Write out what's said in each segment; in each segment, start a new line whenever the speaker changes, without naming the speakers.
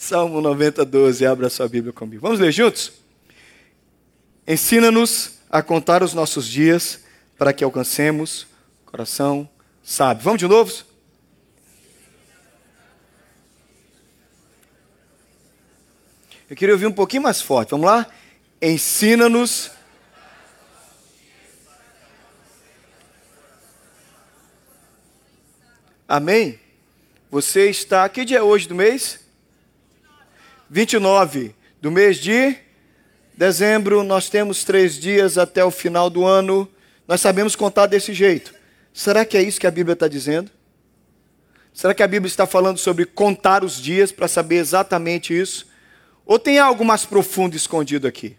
Salmo 90, 12. Abra sua Bíblia comigo. Vamos ler juntos? Ensina-nos a contar os nossos dias para que alcancemos coração sábio. Vamos de novo? Eu queria ouvir um pouquinho mais forte. Vamos lá? Ensina-nos. Amém? Você está. Que dia é hoje do mês? 29 do mês de dezembro. Nós temos três dias até o final do ano. Nós sabemos contar desse jeito. Será que é isso que a Bíblia está dizendo? Será que a Bíblia está falando sobre contar os dias para saber exatamente isso? Ou tem algo mais profundo escondido aqui?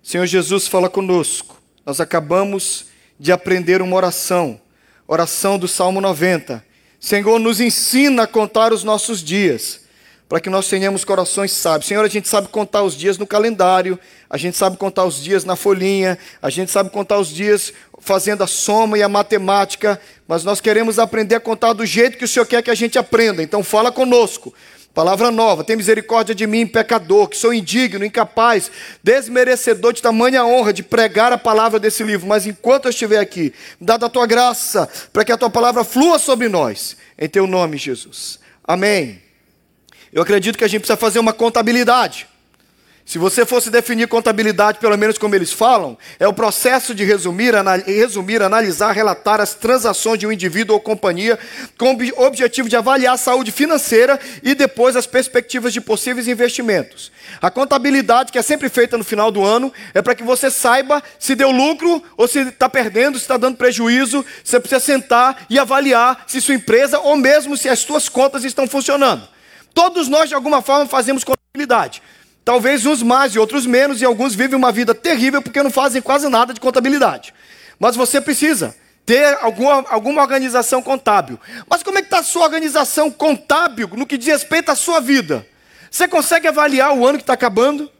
Senhor Jesus fala conosco. Nós acabamos de aprender uma oração, oração do Salmo 90. Senhor, nos ensina a contar os nossos dias, para que nós tenhamos corações sábios. Senhor, a gente sabe contar os dias no calendário, a gente sabe contar os dias na folhinha, a gente sabe contar os dias fazendo a soma e a matemática, mas nós queremos aprender a contar do jeito que o Senhor quer que a gente aprenda. Então fala conosco. Palavra nova, tem misericórdia de mim, pecador, que sou indigno, incapaz, desmerecedor de tamanha honra de pregar a palavra desse livro. Mas enquanto eu estiver aqui, dada a tua graça, para que a tua palavra flua sobre nós, em teu nome, Jesus. Amém. Eu acredito que a gente precisa fazer uma contabilidade. Se você fosse definir contabilidade, pelo menos como eles falam, é o processo de resumir, resumir, analisar, relatar as transações de um indivíduo ou companhia com o objetivo de avaliar a saúde financeira e depois as perspectivas de possíveis investimentos. A contabilidade, que é sempre feita no final do ano, é para que você saiba se deu lucro ou se está perdendo, se está dando prejuízo. Você precisa sentar e avaliar se sua empresa ou mesmo se as suas contas estão funcionando. Todos nós, de alguma forma, fazemos contabilidade. Talvez uns mais e outros menos, e alguns vivem uma vida terrível porque não fazem quase nada de contabilidade. Mas você precisa ter alguma, alguma organização contábil. Mas como é que está a sua organização contábil no que diz respeito à sua vida? Você consegue avaliar o ano que está acabando?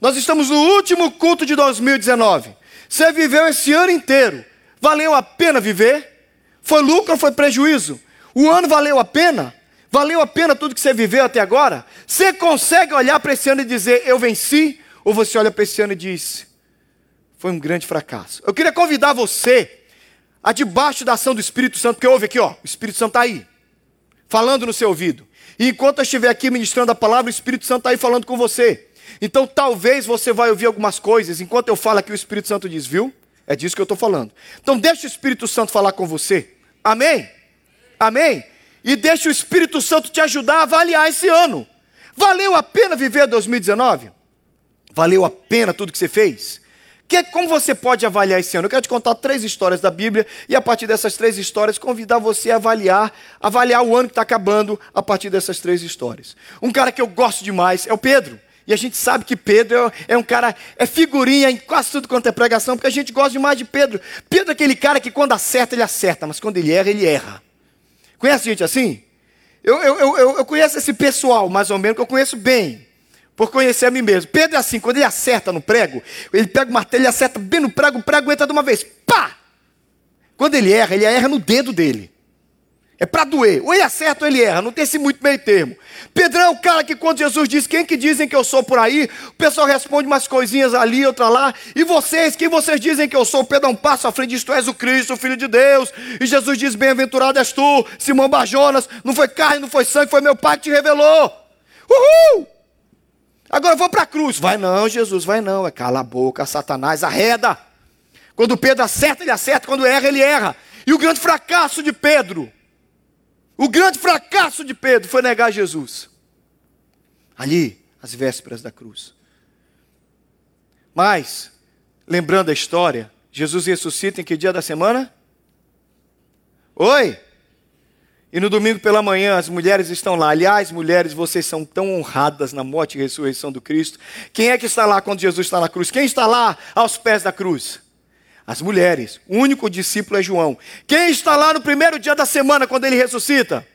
Nós estamos no último culto de 2019. Você viveu esse ano inteiro. Valeu a pena viver? Foi lucro ou foi prejuízo? O ano valeu a pena? Valeu a pena tudo que você viveu até agora? Você consegue olhar para esse ano e dizer, eu venci? Ou você olha para esse ano e diz, foi um grande fracasso? Eu queria convidar você a debaixo da ação do Espírito Santo, porque ouve aqui, ó, o Espírito Santo está aí, falando no seu ouvido. E enquanto eu estiver aqui ministrando a palavra, o Espírito Santo está aí falando com você. Então talvez você vai ouvir algumas coisas, enquanto eu falo aqui, o Espírito Santo diz, viu? É disso que eu estou falando. Então deixa o Espírito Santo falar com você. Amém? Amém? E deixe o Espírito Santo te ajudar a avaliar esse ano. Valeu a pena viver 2019? Valeu a pena tudo que você fez? Que, como você pode avaliar esse ano? Eu quero te contar três histórias da Bíblia e a partir dessas três histórias convidar você a avaliar, avaliar o ano que está acabando a partir dessas três histórias. Um cara que eu gosto demais é o Pedro. E a gente sabe que Pedro é, é um cara, é figurinha em quase tudo quanto é pregação, porque a gente gosta demais de Pedro. Pedro é aquele cara que quando acerta, ele acerta, mas quando ele erra, ele erra. Conhece gente assim? Eu, eu, eu, eu conheço esse pessoal, mais ou menos, que eu conheço bem, por conhecer a mim mesmo. Pedro é assim, quando ele acerta no prego, ele pega o martelo e acerta bem no prego, o prego entra de uma vez, pá! Quando ele erra, ele erra no dedo dele. É para doer. Ou ele acerta ou ele erra. Não tem esse muito meio termo. Pedrão é o cara que quando Jesus diz, quem que dizem que eu sou por aí? O pessoal responde umas coisinhas ali, outra lá. E vocês, quem vocês dizem que eu sou? Pedro é um passo à frente diz, tu és o Cristo, o Filho de Deus. E Jesus diz, bem-aventurado és tu, Simão Barjonas. Não foi carne, não foi sangue, foi meu pai que te revelou. Uhul! Agora eu vou para a cruz. Vai não, Jesus, vai não. É cala a boca, Satanás, arreda. Quando Pedro acerta, ele acerta. Quando erra, ele erra. E o grande fracasso de Pedro o grande fracasso de Pedro foi negar Jesus. Ali, às vésperas da cruz. Mas, lembrando a história, Jesus ressuscita em que dia da semana? Oi? E no domingo pela manhã as mulheres estão lá. Aliás, mulheres, vocês são tão honradas na morte e ressurreição do Cristo. Quem é que está lá quando Jesus está na cruz? Quem está lá aos pés da cruz? As mulheres. O único discípulo é João. Quem está lá no primeiro dia da semana quando ele ressuscita?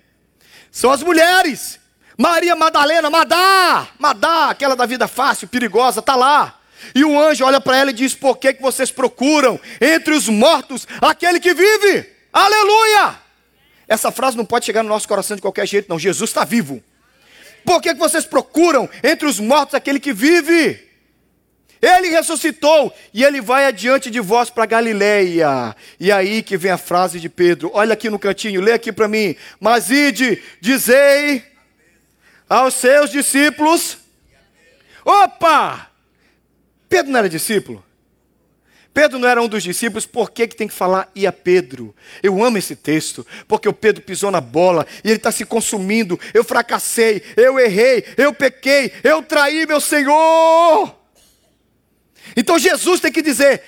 São as mulheres. Maria Madalena, Madá, Madá, aquela da vida fácil, perigosa, está lá. E o anjo olha para ela e diz: Por que, que vocês procuram entre os mortos aquele que vive? Aleluia! Essa frase não pode chegar no nosso coração de qualquer jeito, não. Jesus está vivo. Por que vocês procuram entre os mortos aquele que vive? Ele ressuscitou e ele vai adiante de vós para Galileia. E aí que vem a frase de Pedro. Olha aqui no cantinho, lê aqui para mim. Mas ide, dizei aos seus discípulos. Opa! Pedro não era discípulo? Pedro não era um dos discípulos, por que, que tem que falar e a Pedro? Eu amo esse texto, porque o Pedro pisou na bola e ele está se consumindo. Eu fracassei, eu errei, eu pequei, eu traí meu Senhor. Então Jesus tem que dizer,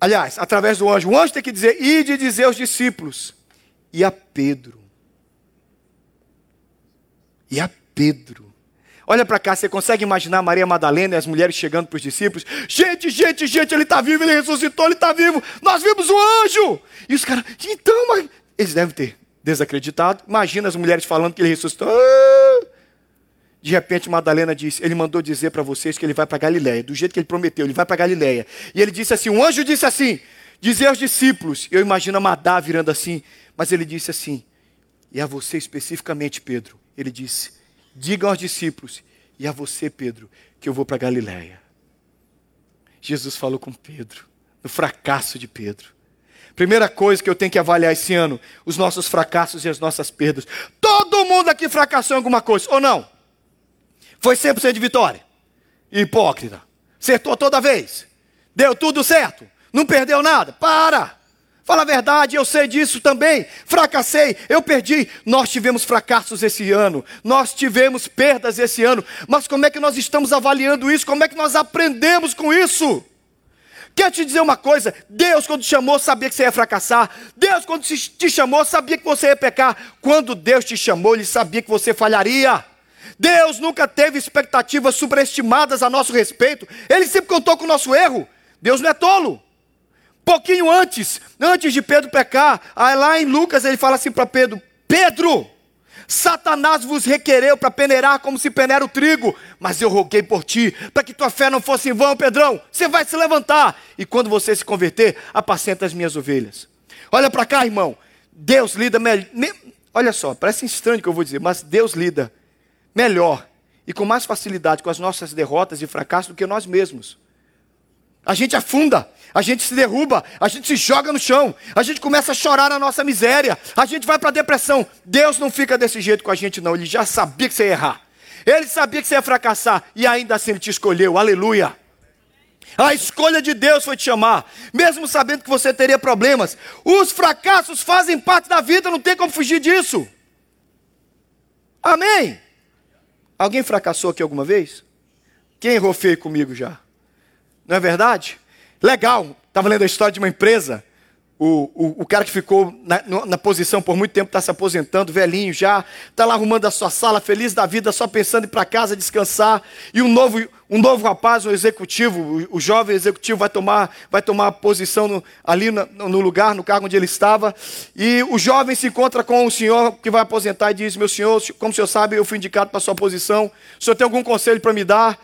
aliás, através do anjo, o anjo tem que dizer, ide dizer aos discípulos, e a Pedro. E a Pedro. Olha para cá, você consegue imaginar Maria Madalena e as mulheres chegando para os discípulos? Gente, gente, gente, ele está vivo, ele ressuscitou, ele está vivo. Nós vimos o anjo. E os caras, então, mas... eles devem ter desacreditado. Imagina as mulheres falando que ele ressuscitou. De repente, Madalena disse: Ele mandou dizer para vocês que ele vai para Galiléia, do jeito que ele prometeu, ele vai para Galiléia. E ele disse assim: Um anjo disse assim: Dizer aos discípulos. Eu imagino a Madá virando assim, mas ele disse assim: E a você especificamente, Pedro, ele disse: Digam aos discípulos e a você, Pedro, que eu vou para Galiléia. Jesus falou com Pedro, no fracasso de Pedro. Primeira coisa que eu tenho que avaliar esse ano: os nossos fracassos e as nossas perdas. Todo mundo aqui fracassou em alguma coisa, ou não? Foi 100% de vitória. Hipócrita. Acertou toda vez. Deu tudo certo. Não perdeu nada. Para! Fala a verdade, eu sei disso também. Fracassei, eu perdi. Nós tivemos fracassos esse ano, nós tivemos perdas esse ano. Mas como é que nós estamos avaliando isso? Como é que nós aprendemos com isso? Quer te dizer uma coisa? Deus, quando te chamou, sabia que você ia fracassar. Deus, quando te chamou, sabia que você ia pecar. Quando Deus te chamou, Ele sabia que você falharia. Deus nunca teve expectativas superestimadas a nosso respeito. Ele sempre contou com o nosso erro. Deus não é tolo. Pouquinho antes, antes de Pedro pecar, lá em Lucas ele fala assim para Pedro: Pedro, Satanás vos requereu para peneirar como se peneira o trigo, mas eu roguei por ti, para que tua fé não fosse em vão, Pedrão. Você vai se levantar, e quando você se converter, apacenta as minhas ovelhas. Olha para cá, irmão. Deus lida melhor. Olha só, parece estranho o que eu vou dizer, mas Deus lida melhor e com mais facilidade com as nossas derrotas e fracassos do que nós mesmos. A gente afunda, a gente se derruba, a gente se joga no chão, a gente começa a chorar na nossa miséria, a gente vai para a depressão. Deus não fica desse jeito com a gente, não. Ele já sabia que você ia errar, ele sabia que você ia fracassar e ainda assim ele te escolheu. Aleluia. A escolha de Deus foi te chamar, mesmo sabendo que você teria problemas. Os fracassos fazem parte da vida, não tem como fugir disso. Amém? Alguém fracassou aqui alguma vez? Quem errou feio comigo já? Não é verdade? Legal, estava lendo a história de uma empresa. O, o, o cara que ficou na, na posição por muito tempo está se aposentando, velhinho já, está lá arrumando a sua sala, feliz da vida, só pensando em ir para casa descansar. E um novo, um novo rapaz, um executivo, o, o jovem executivo vai tomar, vai tomar posição no, ali no, no, lugar, no cargo onde ele estava. E o jovem se encontra com o senhor que vai aposentar e diz: Meu senhor, como o senhor sabe, eu fui indicado para sua posição. O senhor tem algum conselho para me dar?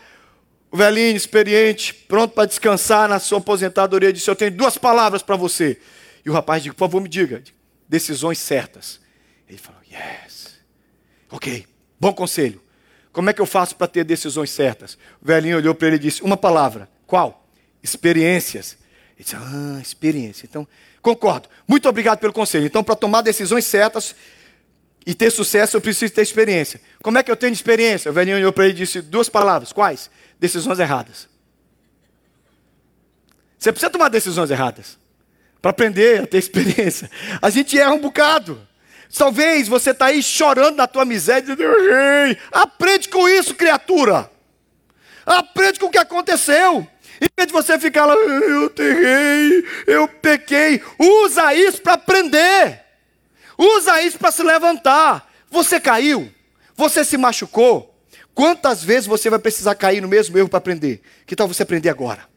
O velhinho, experiente, pronto para descansar na sua aposentadoria, disse: Eu tenho duas palavras para você. E o rapaz disse: Por favor, me diga, decisões certas. Ele falou: Yes. Ok, bom conselho. Como é que eu faço para ter decisões certas? O velhinho olhou para ele e disse: Uma palavra. Qual? Experiências. Ele disse: Ah, experiência. Então, concordo. Muito obrigado pelo conselho. Então, para tomar decisões certas e ter sucesso, eu preciso ter experiência. Como é que eu tenho experiência? O velhinho olhou para ele e disse: Duas palavras. Quais? decisões erradas. Você precisa tomar decisões erradas para aprender a ter experiência. A gente erra um bocado. Talvez você está aí chorando na tua miséria, dizendo, errei. Aprende com isso, criatura. Aprende com o que aconteceu. Em vez de você ficar lá, eu errei, eu pequei. Usa isso para aprender. Usa isso para se levantar. Você caiu, você se machucou, Quantas vezes você vai precisar cair no mesmo erro para aprender? Que tal você aprender agora?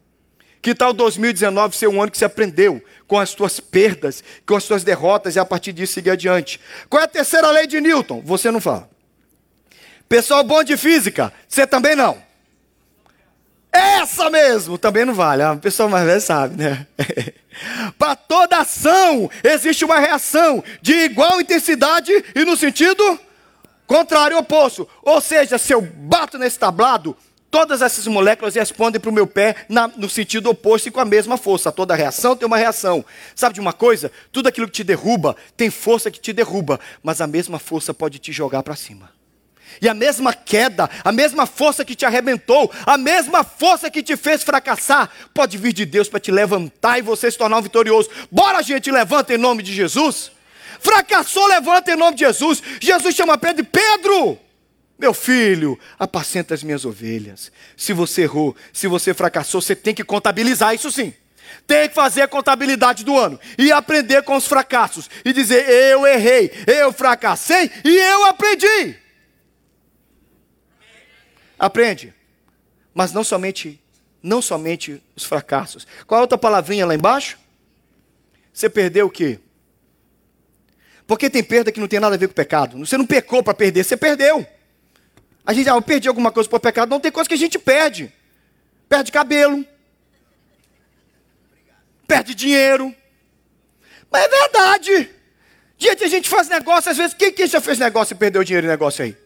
Que tal 2019 ser um ano que você aprendeu com as suas perdas, com as suas derrotas e a partir disso seguir adiante? Qual é a terceira lei de Newton? Você não fala. Pessoal bom de física, você também não. Essa mesmo, também não vale. A pessoa mais velha sabe, né? Para toda ação existe uma reação de igual intensidade e no sentido Contrário, oposto. Ou seja, se eu bato nesse tablado, todas essas moléculas respondem para o meu pé na, no sentido oposto e com a mesma força. Toda reação tem uma reação. Sabe de uma coisa? Tudo aquilo que te derruba tem força que te derruba, mas a mesma força pode te jogar para cima. E a mesma queda, a mesma força que te arrebentou, a mesma força que te fez fracassar, pode vir de Deus para te levantar e você se tornar um vitorioso. Bora, gente, levanta em nome de Jesus. Fracassou, levanta em nome de Jesus. Jesus chama Pedro Pedro. Meu filho, apacenta as minhas ovelhas. Se você errou, se você fracassou, você tem que contabilizar isso sim. Tem que fazer a contabilidade do ano e aprender com os fracassos e dizer: eu errei, eu fracassei e eu aprendi. Aprende. Mas não somente, não somente os fracassos. Qual a outra palavrinha lá embaixo? Você perdeu o quê? Porque tem perda que não tem nada a ver com pecado. Você não pecou para perder, você perdeu. A gente, ah, eu perdi alguma coisa por pecado. Não tem coisa que a gente perde. Perde cabelo. Perde dinheiro. Mas é verdade. Gente, a gente faz negócio, às vezes, quem, quem já fez negócio e perdeu dinheiro em negócio aí?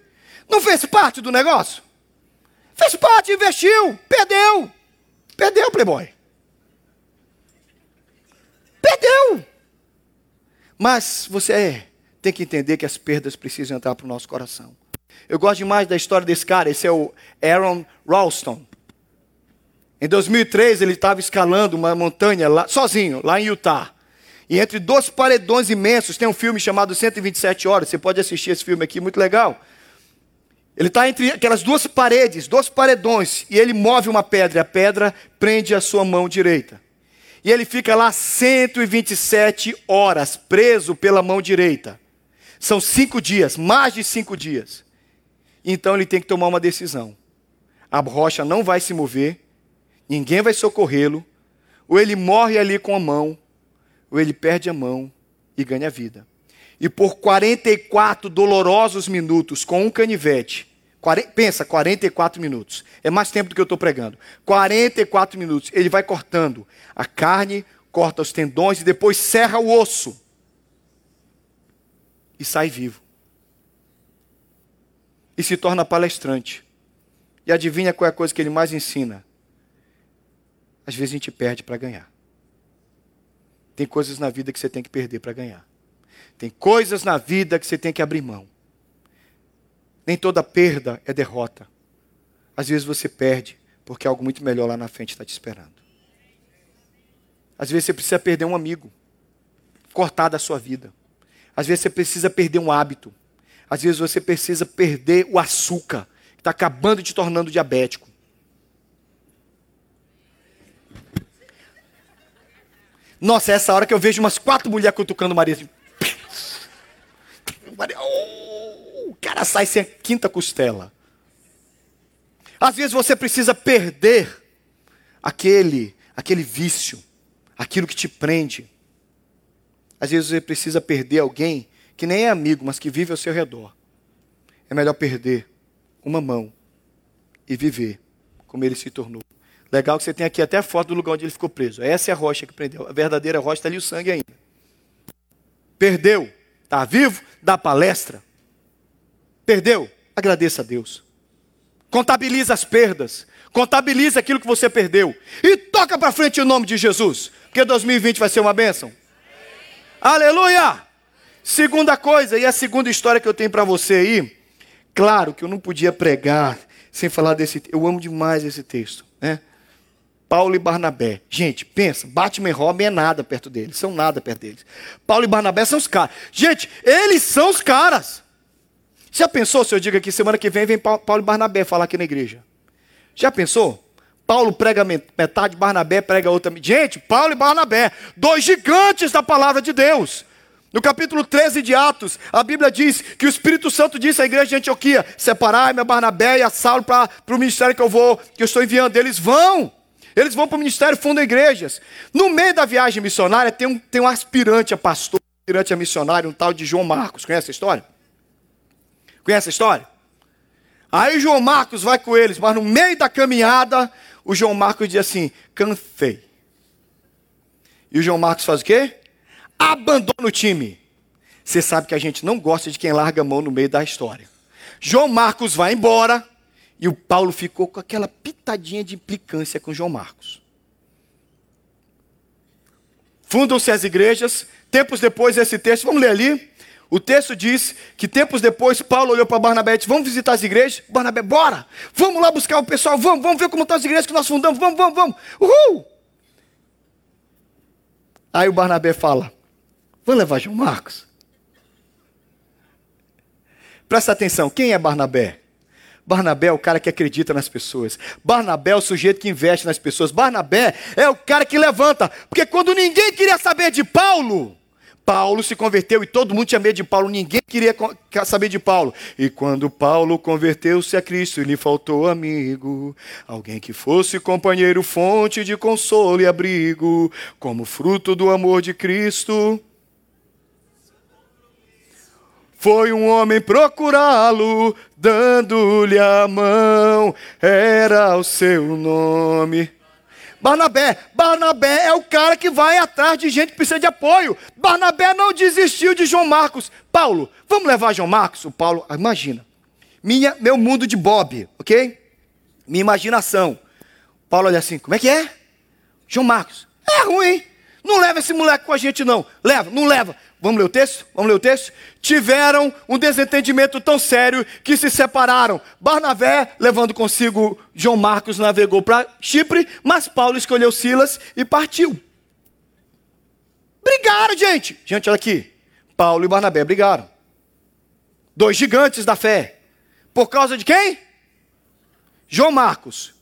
Não fez parte do negócio? Fez parte, investiu, perdeu. Perdeu, Playboy. Perdeu. Mas você é, tem que entender que as perdas precisam entrar para o nosso coração. Eu gosto demais da história desse cara, esse é o Aaron Ralston. Em 2003 ele estava escalando uma montanha lá, sozinho, lá em Utah. E entre dois paredões imensos, tem um filme chamado 127 Horas, você pode assistir esse filme aqui, muito legal. Ele está entre aquelas duas paredes, dois paredões, e ele move uma pedra, e a pedra prende a sua mão direita. E ele fica lá 127 horas, preso pela mão direita. São cinco dias, mais de cinco dias. Então ele tem que tomar uma decisão. A rocha não vai se mover, ninguém vai socorrê-lo, ou ele morre ali com a mão, ou ele perde a mão e ganha vida. E por 44 dolorosos minutos, com um canivete, pensa, 44 minutos. É mais tempo do que eu estou pregando. 44 minutos. Ele vai cortando a carne, corta os tendões e depois serra o osso. E sai vivo. E se torna palestrante. E adivinha qual é a coisa que ele mais ensina? Às vezes a gente perde para ganhar. Tem coisas na vida que você tem que perder para ganhar. Tem coisas na vida que você tem que abrir mão. Nem toda perda é derrota. Às vezes você perde porque algo muito melhor lá na frente está te esperando. Às vezes você precisa perder um amigo, cortar da sua vida. Às vezes você precisa perder um hábito. Às vezes você precisa perder o açúcar, que está acabando te tornando diabético. Nossa, é essa hora que eu vejo umas quatro mulheres cutucando o marido. Maria, oh! cara sai sem a quinta costela. Às vezes você precisa perder aquele, aquele vício, aquilo que te prende. Às vezes você precisa perder alguém que nem é amigo, mas que vive ao seu redor. É melhor perder uma mão e viver como ele se tornou. Legal que você tem aqui até a foto do lugar onde ele ficou preso. Essa é a rocha que prendeu. A verdadeira rocha está ali o sangue ainda. Perdeu. Está vivo? Dá palestra. Perdeu? Agradeça a Deus. Contabiliza as perdas. Contabiliza aquilo que você perdeu. E toca para frente o nome de Jesus. Porque 2020 vai ser uma bênção. Aleluia! Segunda coisa, e a segunda história que eu tenho para você aí. Claro que eu não podia pregar sem falar desse. Eu amo demais esse texto. Né? Paulo e Barnabé. Gente, pensa, Batman e Robin é nada perto deles, são nada perto deles. Paulo e Barnabé são os caras. Gente, eles são os caras. Já pensou se eu digo aqui, semana que vem vem Paulo e Barnabé falar aqui na igreja? Já pensou? Paulo prega metade, Barnabé prega outra. Gente, Paulo e Barnabé, dois gigantes da palavra de Deus. No capítulo 13 de Atos, a Bíblia diz que o Espírito Santo disse à igreja de Antioquia: separai-me a Barnabé e a Saulo para o ministério que eu vou, que eu estou enviando. Eles vão, eles vão para o ministério, fundam igrejas. No meio da viagem missionária, tem um, tem um aspirante a pastor, aspirante a missionário, um tal de João Marcos. Conhece a história? Conhece a história? Aí João Marcos vai com eles, mas no meio da caminhada, o João Marcos diz assim: cansei. E o João Marcos faz o quê? Abandona o time. Você sabe que a gente não gosta de quem larga a mão no meio da história. João Marcos vai embora e o Paulo ficou com aquela pitadinha de implicância com João Marcos. Fundam-se as igrejas. Tempos depois, esse texto, vamos ler ali. O texto diz que tempos depois Paulo olhou para Barnabé e disse: Vamos visitar as igrejas? Barnabé, bora! Vamos lá buscar o pessoal, vamos, vamos ver como estão as igrejas que nós fundamos, vamos, vamos, vamos! Uhul! Aí o Barnabé fala: Vamos levar João Marcos? Presta atenção, quem é Barnabé? Barnabé é o cara que acredita nas pessoas. Barnabé é o sujeito que investe nas pessoas. Barnabé é o cara que levanta. Porque quando ninguém queria saber de Paulo, Paulo se converteu e todo mundo tinha medo de Paulo, ninguém queria saber de Paulo. E quando Paulo converteu-se a Cristo, lhe faltou amigo, alguém que fosse companheiro, fonte de consolo e abrigo, como fruto do amor de Cristo. Foi um homem procurá-lo, dando-lhe a mão, era o seu nome. Barnabé, Barnabé é o cara que vai atrás de gente que precisa de apoio. Barnabé não desistiu de João Marcos. Paulo, vamos levar João Marcos? O Paulo, imagina. Minha, meu mundo de Bob, ok? Minha imaginação. Paulo olha assim, como é que é? João Marcos, é ruim. Não leva esse moleque com a gente não. Leva, não leva. Vamos ler o texto? Vamos ler o texto? Tiveram um desentendimento tão sério que se separaram. Barnabé, levando consigo João Marcos, navegou para Chipre, mas Paulo escolheu Silas e partiu. Brigaram, gente. Gente, olha aqui. Paulo e Barnabé brigaram. Dois gigantes da fé. Por causa de quem? João Marcos.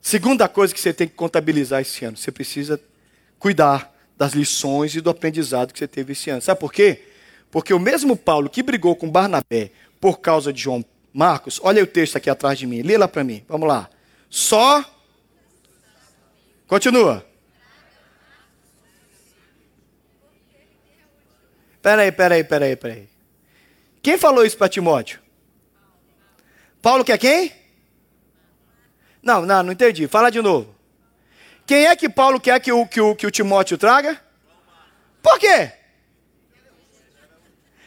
Segunda coisa que você tem que contabilizar esse ano: você precisa cuidar das lições e do aprendizado que você teve esse ano. Sabe por quê? Porque o mesmo Paulo que brigou com Barnabé por causa de João Marcos, olha o texto aqui atrás de mim, lê lá para mim, vamos lá. Só. Continua. Peraí, peraí, peraí, peraí. Quem falou isso para Timóteo? Paulo quer quem? Não, não, não entendi. Fala de novo. Quem é que Paulo quer que o, que o, que o Timóteo traga? Por quê?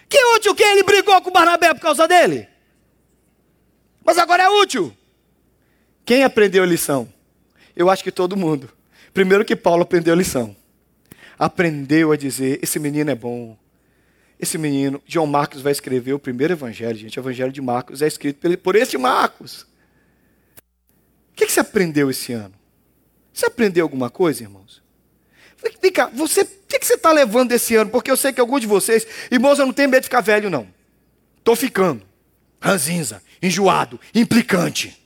Que útil que ele brigou com Barnabé por causa dele? Mas agora é útil. Quem aprendeu a lição? Eu acho que todo mundo. Primeiro que Paulo aprendeu a lição. Aprendeu a dizer: esse menino é bom. Esse menino, João Marcos vai escrever o primeiro evangelho, gente. O evangelho de Marcos é escrito por esse Marcos. O que você aprendeu esse ano? Você aprendeu alguma coisa, irmãos? Vem cá, você, o que você está levando esse ano? Porque eu sei que alguns de vocês, irmãos, eu não tenho medo de ficar velho, não. Estou ficando. Ranzinza, enjoado, implicante.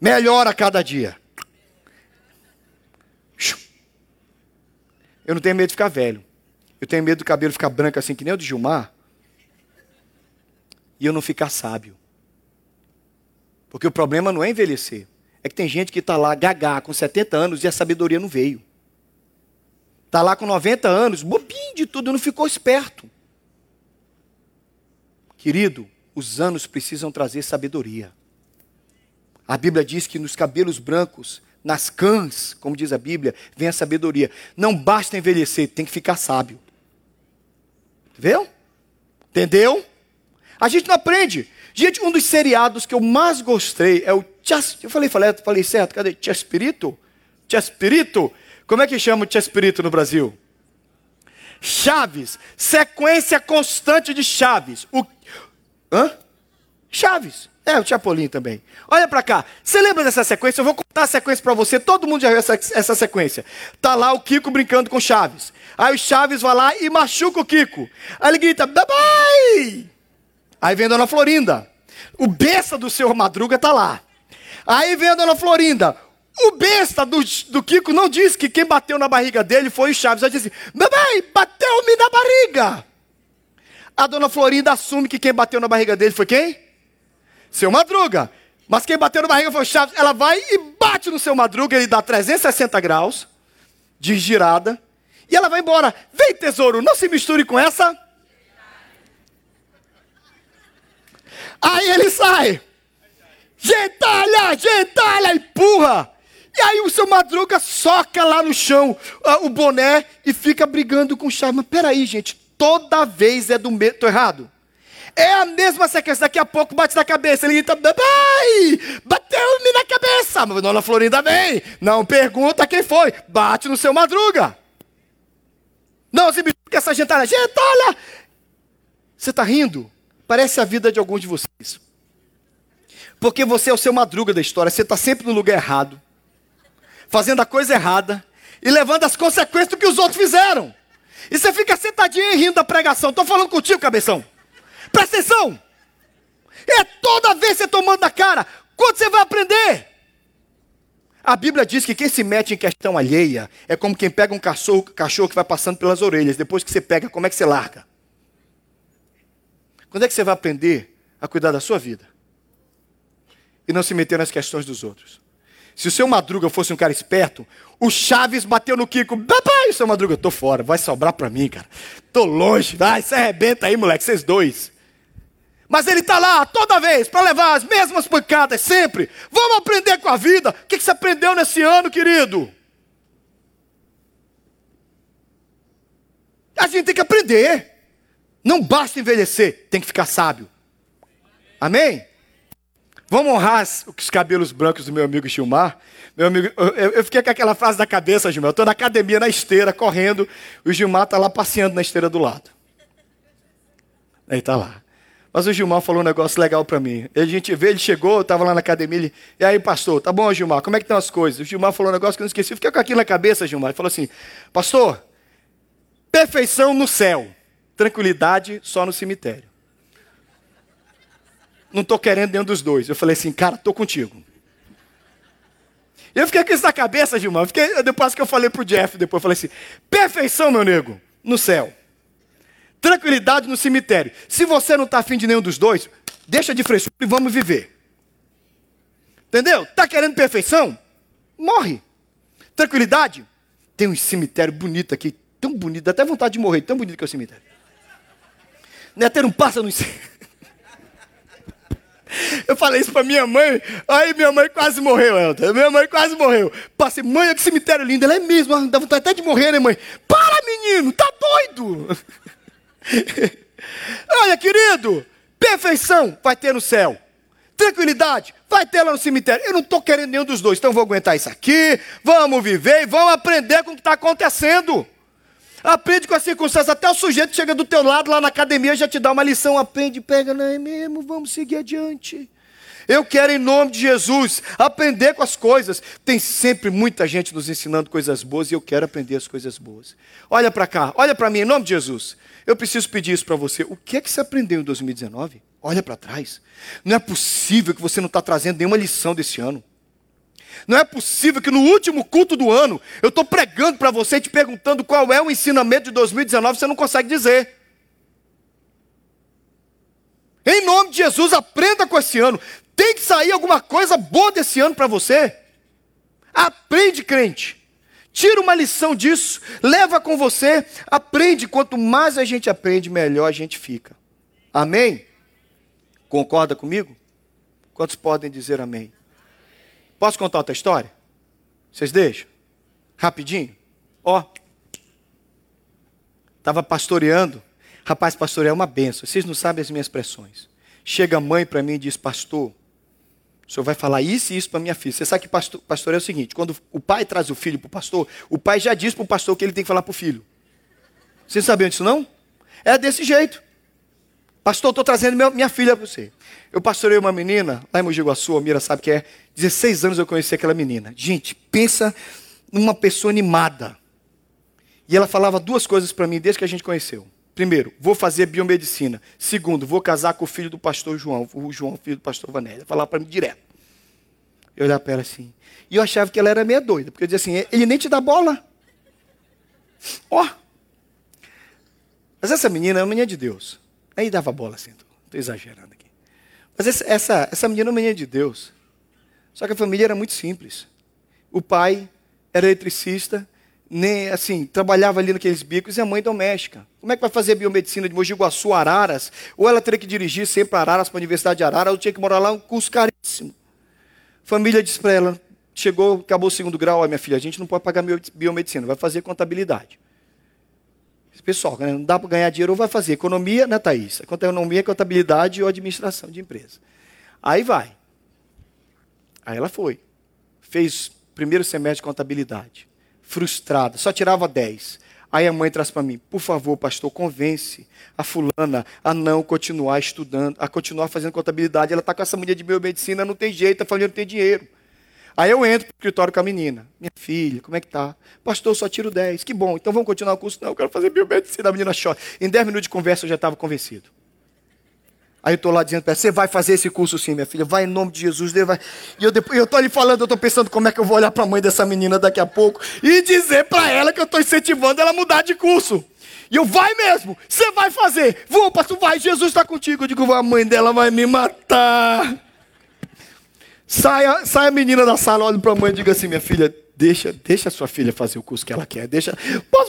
Melhora a cada dia. Eu não tenho medo de ficar velho. Eu tenho medo do cabelo ficar branco assim, que nem o de Gilmar. E eu não ficar sábio. Porque o problema não é envelhecer. É que tem gente que está lá gagá com 70 anos e a sabedoria não veio. Está lá com 90 anos, bobinho de tudo, não ficou esperto. Querido, os anos precisam trazer sabedoria. A Bíblia diz que nos cabelos brancos, nas cãs, como diz a Bíblia, vem a sabedoria. Não basta envelhecer, tem que ficar sábio. Viu? Entendeu? A gente não aprende. Gente, um dos seriados que eu mais gostei é o eu falei, falei, falei certo, cadê? Chespirito? Chespirito? Como é que chama o Chespirito no Brasil? Chaves. Sequência constante de Chaves. O... Hã? Chaves. É, o Chapolin também. Olha para cá. Você lembra dessa sequência? Eu vou contar a sequência para você. Todo mundo já viu essa, essa sequência. Tá lá o Kiko brincando com Chaves. Aí o Chaves vai lá e machuca o Kiko. Aí ele grita, bye Aí vem a Dona Florinda. O besta do seu Madruga tá lá. Aí vem a dona Florinda. O besta do, do Kiko não disse que quem bateu na barriga dele foi o Chaves. Ela disse: Mamãe, bateu-me na barriga. A dona Florinda assume que quem bateu na barriga dele foi quem? Seu Madruga. Mas quem bateu na barriga foi o Chaves. Ela vai e bate no seu Madruga, ele dá 360 graus de girada. E ela vai embora. Vem, tesouro, não se misture com essa. Aí ele sai. Gentalha, gentalha, empurra. E aí o seu Madruga soca lá no chão uh, o boné e fica brigando com o. Mas peraí, gente, toda vez é do mesmo. Estou errado? É a mesma sequência. Daqui a pouco bate na cabeça. Ele grita, bateu-me na cabeça. Mas Dona Florinda vem. Não pergunta quem foi. Bate no seu madruga. Não se que essa gentalha. Gentalha! Você está rindo? Parece a vida de alguns de vocês. Porque você é o seu madruga da história. Você está sempre no lugar errado. Fazendo a coisa errada. E levando as consequências do que os outros fizeram. E você fica sentadinho e rindo da pregação. Estou falando contigo, cabeção. Presta atenção. É toda vez você tomando a cara. Quando você vai aprender? A Bíblia diz que quem se mete em questão alheia é como quem pega um cachorro, cachorro que vai passando pelas orelhas. Depois que você pega, como é que você larga? Quando é que você vai aprender a cuidar da sua vida? E não se meter nas questões dos outros. Se o seu Madruga fosse um cara esperto, o Chaves bateu no Kiko. Papai, seu Madruga, tô fora, vai sobrar pra mim, cara. Tô longe, vai, se arrebenta aí, moleque, vocês dois. Mas ele está lá toda vez para levar as mesmas pancadas, sempre. Vamos aprender com a vida. O que você aprendeu nesse ano, querido? A gente tem que aprender. Não basta envelhecer, tem que ficar sábio. Amém? Vamos honrar os cabelos brancos do meu amigo Gilmar. Meu amigo, eu, eu fiquei com aquela frase da cabeça, Gilmar. Eu estou na academia, na esteira, correndo. O Gilmar está lá passeando na esteira do lado. Ele está lá. Mas o Gilmar falou um negócio legal para mim. A gente vê, ele chegou, eu estava lá na academia, ele, e aí, pastor, tá bom, Gilmar, como é que estão as coisas? O Gilmar falou um negócio que eu não esqueci. Eu fiquei com aquilo na cabeça, Gilmar. Ele falou assim, pastor, perfeição no céu, tranquilidade só no cemitério não estou querendo nenhum dos dois. Eu falei assim, cara, estou contigo. Eu fiquei com isso na cabeça, Gilmar. Fiquei, depois que eu falei pro Jeff, depois eu falei assim: perfeição, meu nego, no céu. Tranquilidade no cemitério. Se você não está afim de nenhum dos dois, deixa de frescura e vamos viver. Entendeu? Está querendo perfeição? Morre. Tranquilidade? Tem um cemitério bonito aqui, tão bonito, dá até vontade de morrer, tão bonito que é o cemitério. Não é ter um pássaro no Eu falei isso pra minha mãe, aí minha mãe quase morreu, Elton. Minha mãe quase morreu. Passei, mãe, que cemitério lindo. Ela é mesmo, dá vontade até de morrer, né, mãe? Para, menino, tá doido? Olha, querido, perfeição vai ter no céu. Tranquilidade, vai ter lá no cemitério. Eu não estou querendo nenhum dos dois, então vou aguentar isso aqui, vamos viver e vamos aprender com o que está acontecendo. Aprende com as circunstâncias. Até o sujeito chega do teu lado lá na academia já te dá uma lição. Aprende, pega, não é mesmo? Vamos seguir adiante. Eu quero, em nome de Jesus, aprender com as coisas. Tem sempre muita gente nos ensinando coisas boas e eu quero aprender as coisas boas. Olha para cá, olha para mim, em nome de Jesus. Eu preciso pedir isso para você. O que é que você aprendeu em 2019? Olha para trás. Não é possível que você não está trazendo nenhuma lição desse ano. Não é possível que no último culto do ano eu estou pregando para você, te perguntando qual é o ensinamento de 2019, você não consegue dizer. Em nome de Jesus, aprenda com esse ano. Tem que sair alguma coisa boa desse ano para você. Aprende, crente. Tira uma lição disso, leva com você, aprende. Quanto mais a gente aprende, melhor a gente fica. Amém? Concorda comigo? Quantos podem dizer amém? Posso contar outra história? Vocês deixam? Rapidinho? Ó. Estava pastoreando. Rapaz, pastorear é uma benção. Vocês não sabem as minhas expressões. Chega a mãe para mim e diz: Pastor, o senhor vai falar isso e isso para minha filha. Você sabe que pastor, pastor é o seguinte: quando o pai traz o filho para o pastor, o pai já diz para o pastor o que ele tem que falar para o filho. Vocês sabiam disso não? É desse jeito. Pastor, estou trazendo minha filha para você. Eu pastorei uma menina, lá em Mogi Guaçu, a Mira sabe que é. 16 anos eu conheci aquela menina. Gente, pensa numa pessoa animada. E ela falava duas coisas para mim desde que a gente conheceu. Primeiro, vou fazer biomedicina. Segundo, vou casar com o filho do pastor João, o João, filho do pastor Vanélia. Falava para mim direto. Eu olhava para ela assim. E eu achava que ela era meia doida, porque eu dizia assim: ele nem te dá bola. Ó. Oh. Mas essa menina é uma menina de Deus. Aí dava bola assim, estou exagerando aqui. Mas essa, essa, essa menina é uma menina de Deus. Só que a família era muito simples. O pai era eletricista, nem assim, trabalhava ali naqueles bicos, e a mãe doméstica. Como é que vai fazer biomedicina de Mogi Guaçu, Araras? Ou ela teria que dirigir sempre para Araras, para a Universidade de Araras, ou tinha que morar lá, um curso caríssimo. Família disse para ela, chegou, acabou o segundo grau, olha minha filha, a gente não pode pagar biomedicina, vai fazer contabilidade. Pessoal, né, não dá para ganhar dinheiro, ou vai fazer economia, né, Thaís? Economia, contabilidade ou administração de empresa. Aí vai. Aí ela foi. Fez primeiro semestre de contabilidade. Frustrada, só tirava 10. Aí a mãe traz para mim, por favor, pastor, convence a fulana a não continuar estudando, a continuar fazendo contabilidade. Ela está com essa mulher de biomedicina, não tem jeito, a família não tem dinheiro. Aí eu entro pro escritório com a menina. Minha filha, como é que tá? Pastor, só tiro 10. Que bom, então vamos continuar o curso? Não, eu quero fazer biomedicina. A menina chora. Em 10 minutos de conversa eu já estava convencido. Aí eu estou lá dizendo para ela, você vai fazer esse curso sim, minha filha, vai em nome de Jesus. Vai. E eu estou ali falando, eu estou pensando como é que eu vou olhar para a mãe dessa menina daqui a pouco e dizer para ela que eu estou incentivando ela a mudar de curso. E eu, vai mesmo, você vai fazer. Vou, pastor, vai, Jesus está contigo. Eu digo, a mãe dela vai me matar. Sai sai a menina da sala, olha para a mãe e diga assim, minha filha, deixa, deixa a sua filha fazer o curso que ela quer. Deixa.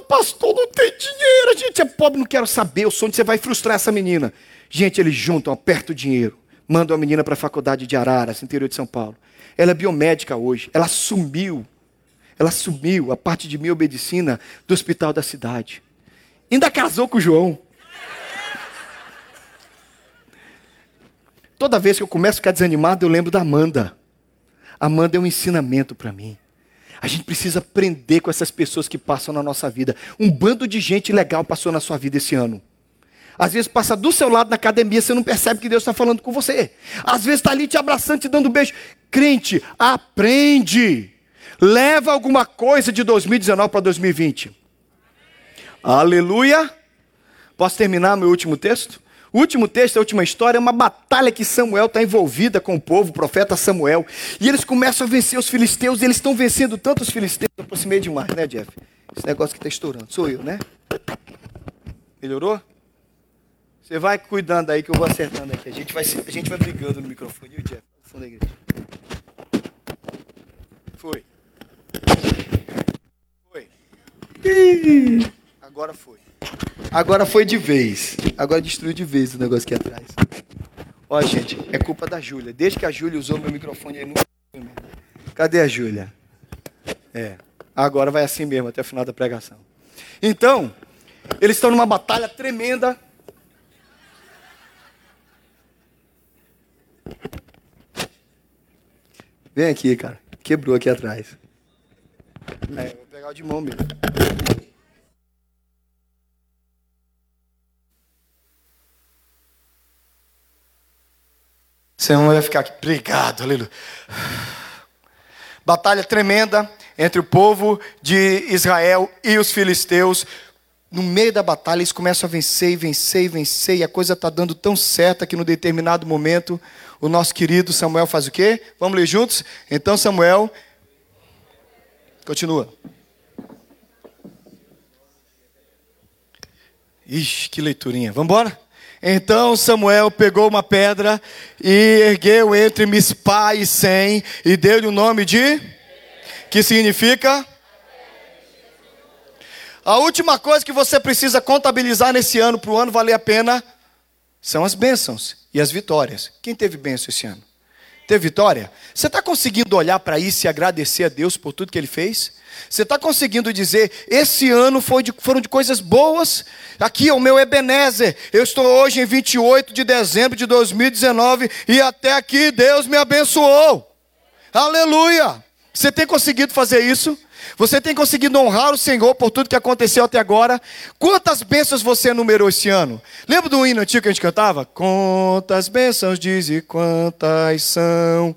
Pastor, não tem dinheiro, a gente é pobre, não quero saber. O sonho você vai frustrar essa menina. Gente, eles juntam, apertam o dinheiro, mandam a menina para a faculdade de Araras, interior de São Paulo. Ela é biomédica hoje, ela assumiu, ela assumiu a parte de biomedicina do hospital da cidade. Ainda casou com o João. Toda vez que eu começo a ficar desanimado, eu lembro da Amanda. Amanda é um ensinamento para mim. A gente precisa aprender com essas pessoas que passam na nossa vida. Um bando de gente legal passou na sua vida esse ano. Às vezes passa do seu lado na academia, você não percebe que Deus está falando com você. Às vezes está ali te abraçando, te dando um beijo. Crente, aprende. Leva alguma coisa de 2019 para 2020. Aleluia. Posso terminar meu último texto? O último texto, a última história, é uma batalha que Samuel está envolvida com o povo, o profeta Samuel. E eles começam a vencer os filisteus, e eles estão vencendo tanto os filisteus. Eu aproximei demais, né, Jeff? Esse negócio que está estourando. Sou eu, né? Melhorou? Você vai cuidando aí que eu vou acertando aqui. A gente vai, a gente vai brigando no microfone. E o Jeff? No fundo da igreja. Foi. Foi. Agora foi. Agora foi de vez. Agora destruiu de vez o negócio aqui atrás. Ó, gente, é culpa da Júlia. Desde que a Júlia usou meu microfone aí, nunca Cadê a Júlia? É. Agora vai assim mesmo até o final da pregação. Então, eles estão numa batalha tremenda Vem aqui, cara. Quebrou aqui atrás. É, vou pegar o de mão mesmo. Senhor vai ficar aqui. Obrigado, aleluia. Batalha tremenda entre o povo de Israel e os filisteus. No meio da batalha, eles começam a vencer vencer vencer, e a coisa está dando tão certa que, no determinado momento, o nosso querido Samuel faz o quê? Vamos ler juntos? Então Samuel continua. Ixi, que leiturinha. Vamos embora? Então Samuel pegou uma pedra e ergueu entre Mispá e Sem e deu-lhe o nome de que significa A última coisa que você precisa contabilizar nesse ano para o ano valer a pena são as bênçãos e as vitórias. Quem teve bênção esse ano? Teve vitória? Você está conseguindo olhar para isso e agradecer a Deus por tudo que Ele fez? Você está conseguindo dizer, esse ano de, foram de coisas boas? Aqui é o meu Ebenezer. Eu estou hoje em 28 de dezembro de 2019 e até aqui Deus me abençoou. Aleluia! Você tem conseguido fazer isso? Você tem conseguido honrar o Senhor por tudo que aconteceu até agora? Quantas bênçãos você enumerou esse ano? Lembra do hino antigo que a gente cantava? Quantas bênçãos diz e quantas são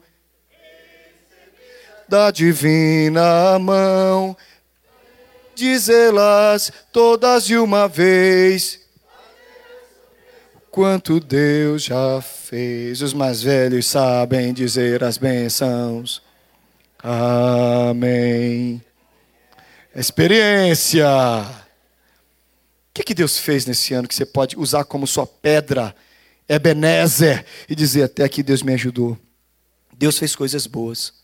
da divina mão, dizê-las todas de uma vez. Quanto Deus já fez, os mais velhos sabem dizer as bênçãos. Amém. Experiência. O que, que Deus fez nesse ano que você pode usar como sua pedra, Ebenezer, e dizer: Até aqui Deus me ajudou. Deus fez coisas boas.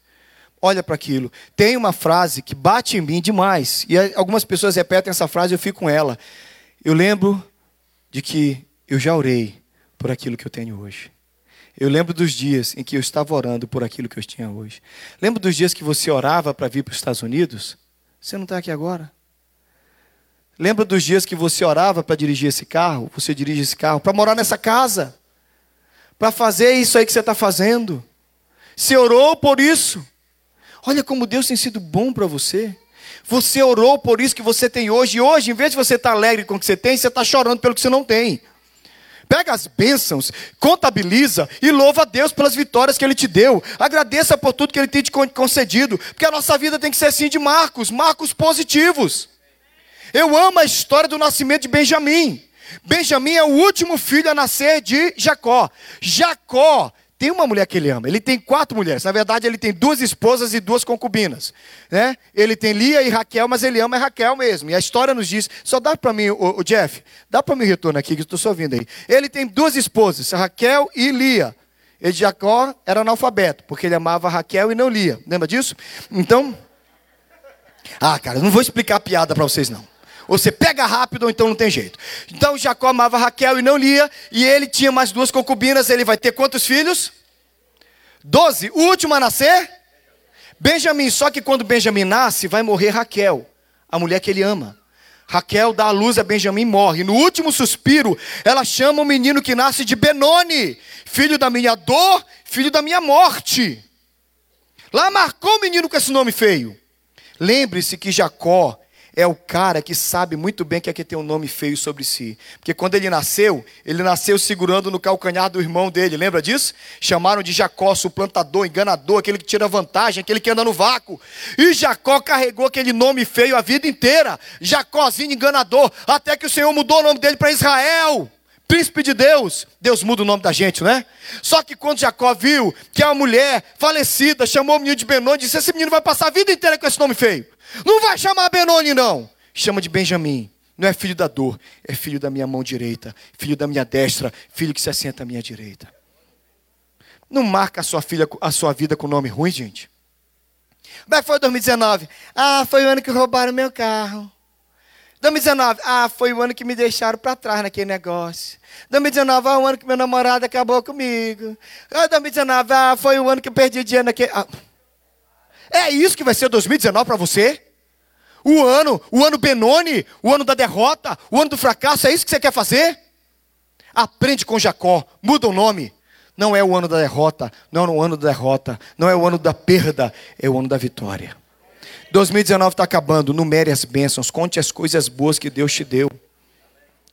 Olha para aquilo. Tem uma frase que bate em mim demais. E algumas pessoas repetem essa frase e eu fico com ela. Eu lembro de que eu já orei por aquilo que eu tenho hoje. Eu lembro dos dias em que eu estava orando por aquilo que eu tinha hoje. Lembro dos dias que você orava para vir para os Estados Unidos? Você não está aqui agora? Lembra dos dias que você orava para dirigir esse carro? Você dirige esse carro para morar nessa casa, para fazer isso aí que você está fazendo. Você orou por isso. Olha como Deus tem sido bom para você. Você orou por isso que você tem hoje. E hoje, em vez de você estar tá alegre com o que você tem, você está chorando pelo que você não tem. Pega as bênçãos, contabiliza e louva a Deus pelas vitórias que Ele te deu. Agradeça por tudo que Ele tem te concedido. Porque a nossa vida tem que ser assim de marcos, marcos positivos. Eu amo a história do nascimento de Benjamim. Benjamim é o último filho a nascer de Jacó. Jacó tem uma mulher que ele ama. Ele tem quatro mulheres. Na verdade, ele tem duas esposas e duas concubinas. Né? Ele tem Lia e Raquel, mas ele ama Raquel mesmo. E a história nos diz. Só dá para mim, o, o, Jeff, dá para mim o retorno aqui, que estou só ouvindo aí. Ele tem duas esposas, Raquel e Lia. Ele, Jacó era analfabeto, porque ele amava Raquel e não Lia. Lembra disso? Então. Ah, cara, não vou explicar a piada para vocês, não. Você pega rápido ou então não tem jeito. Então Jacó amava Raquel e não Lia, e ele tinha mais duas concubinas. Ele vai ter quantos filhos? Doze. O último a nascer? Benjamim. Só que quando Benjamim nasce, vai morrer Raquel, a mulher que ele ama. Raquel dá a luz a Benjamim e morre. No último suspiro, ela chama o menino que nasce de Benoni, filho da minha dor, filho da minha morte. Lá marcou o menino com esse nome feio. Lembre-se que Jacó é o cara que sabe muito bem que aqui tem um nome feio sobre si. Porque quando ele nasceu, ele nasceu segurando no calcanhar do irmão dele, lembra disso? Chamaram de Jacó, suplantador, enganador, aquele que tira vantagem, aquele que anda no vácuo. E Jacó carregou aquele nome feio a vida inteira. Jacózinho enganador, até que o Senhor mudou o nome dele para Israel. Príncipe de Deus, Deus muda o nome da gente, né? Só que quando Jacó viu que a mulher falecida chamou o menino de Benoni, disse: Esse menino vai passar a vida inteira com esse nome feio. Não vai chamar Benoni, não. Chama de Benjamim. Não é filho da dor, é filho da minha mão direita, filho da minha destra, filho que se assenta à minha direita. Não marca a sua, filha, a sua vida com nome ruim, gente. Que foi 2019? Ah, foi o ano que roubaram meu carro. 2019, ah, foi o ano que me deixaram para trás naquele negócio. 2019, ah, o ano que meu namorado acabou comigo. Ah, 2019, ah, foi o ano que eu perdi dinheiro naquele. Ah. É isso que vai ser 2019 para você? O ano, o ano Benoni, o ano da derrota, o ano do fracasso, é isso que você quer fazer? Aprende com Jacó, muda o nome. Não é o ano da derrota, não é o ano da derrota, não é o ano da perda, é o ano da vitória. 2019 está acabando, numere as bênçãos, conte as coisas boas que Deus te deu.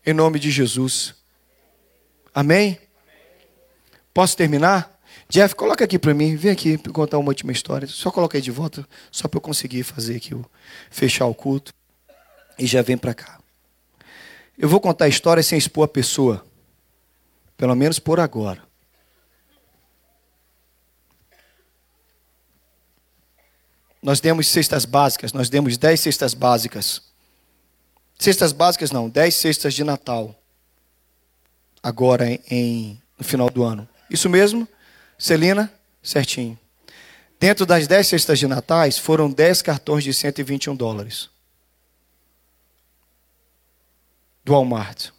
Em nome de Jesus. Amém? Posso terminar? Jeff, coloca aqui para mim, vem aqui para contar uma última história. Só coloca aí de volta, só para eu conseguir fazer aqui, o, fechar o culto. E já vem para cá. Eu vou contar a história sem expor a pessoa, pelo menos por agora. Nós demos cestas básicas, nós demos dez cestas básicas. Cestas básicas não, dez cestas de Natal. Agora em, no final do ano. Isso mesmo? Celina, certinho. Dentro das 10 cestas de natais, foram 10 cartões de 121 dólares. Do Walmart.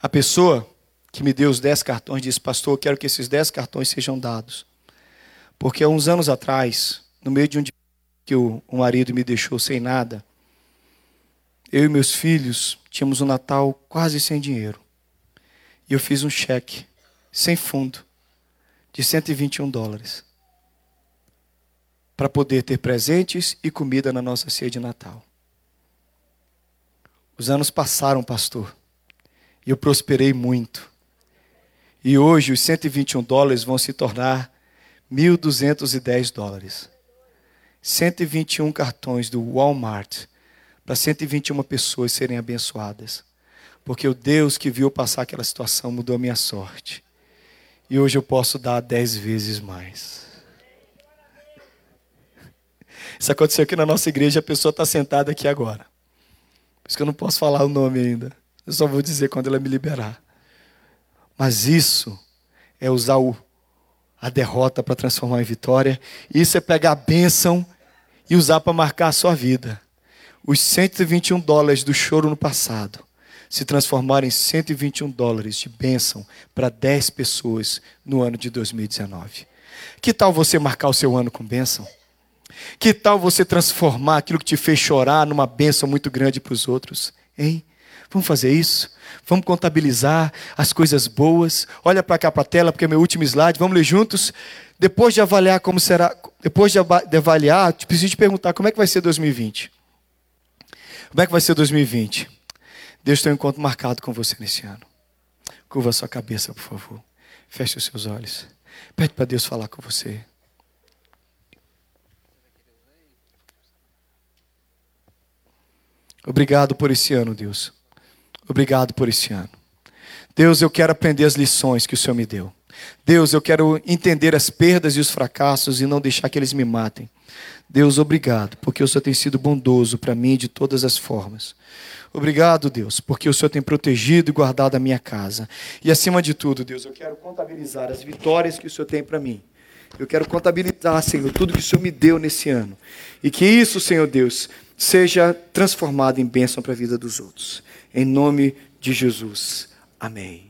A pessoa que me deu os 10 cartões disse: Pastor, eu quero que esses 10 cartões sejam dados. Porque há uns anos atrás, no meio de um dia que o marido me deixou sem nada, eu e meus filhos tínhamos um Natal quase sem dinheiro. E eu fiz um cheque, sem fundo, de 121 dólares. Para poder ter presentes e comida na nossa ceia de Natal. Os anos passaram, pastor. E eu prosperei muito. E hoje os 121 dólares vão se tornar 1.210 dólares. 121 cartões do Walmart para 121 pessoas serem abençoadas. Porque o Deus que viu passar aquela situação mudou a minha sorte. E hoje eu posso dar dez vezes mais. Isso aconteceu aqui na nossa igreja, a pessoa está sentada aqui agora. Por isso que eu não posso falar o nome ainda. Eu só vou dizer quando ela me liberar. Mas isso é usar o, a derrota para transformar em vitória. Isso é pegar a bênção e usar para marcar a sua vida os 121 dólares do choro no passado se transformarem em 121 dólares de bênção para 10 pessoas no ano de 2019. Que tal você marcar o seu ano com bênção? Que tal você transformar aquilo que te fez chorar numa bênção muito grande para os outros? Hein? Vamos fazer isso? Vamos contabilizar as coisas boas. Olha para cá para a tela, porque é meu último slide. Vamos ler juntos? Depois de avaliar como será, depois de avaliar, preciso te perguntar como é que vai ser 2020. Como é que vai ser 2020? Deus tem um encontro marcado com você nesse ano. Curva a sua cabeça, por favor. Feche os seus olhos. Pede para Deus falar com você. Obrigado por esse ano, Deus. Obrigado por esse ano. Deus, eu quero aprender as lições que o Senhor me deu. Deus, eu quero entender as perdas e os fracassos e não deixar que eles me matem. Deus, obrigado, porque o Senhor tem sido bondoso para mim de todas as formas. Obrigado, Deus, porque o Senhor tem protegido e guardado a minha casa. E acima de tudo, Deus, eu quero contabilizar as vitórias que o Senhor tem para mim. Eu quero contabilizar, Senhor, tudo que o Senhor me deu nesse ano. E que isso, Senhor Deus, seja transformado em bênção para a vida dos outros. Em nome de Jesus. Amém.